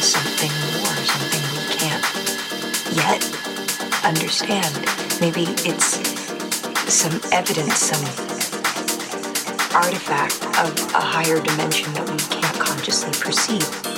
something. More, something we can't yet understand. Maybe it's some evidence, some artifact of a higher dimension that we can't consciously perceive.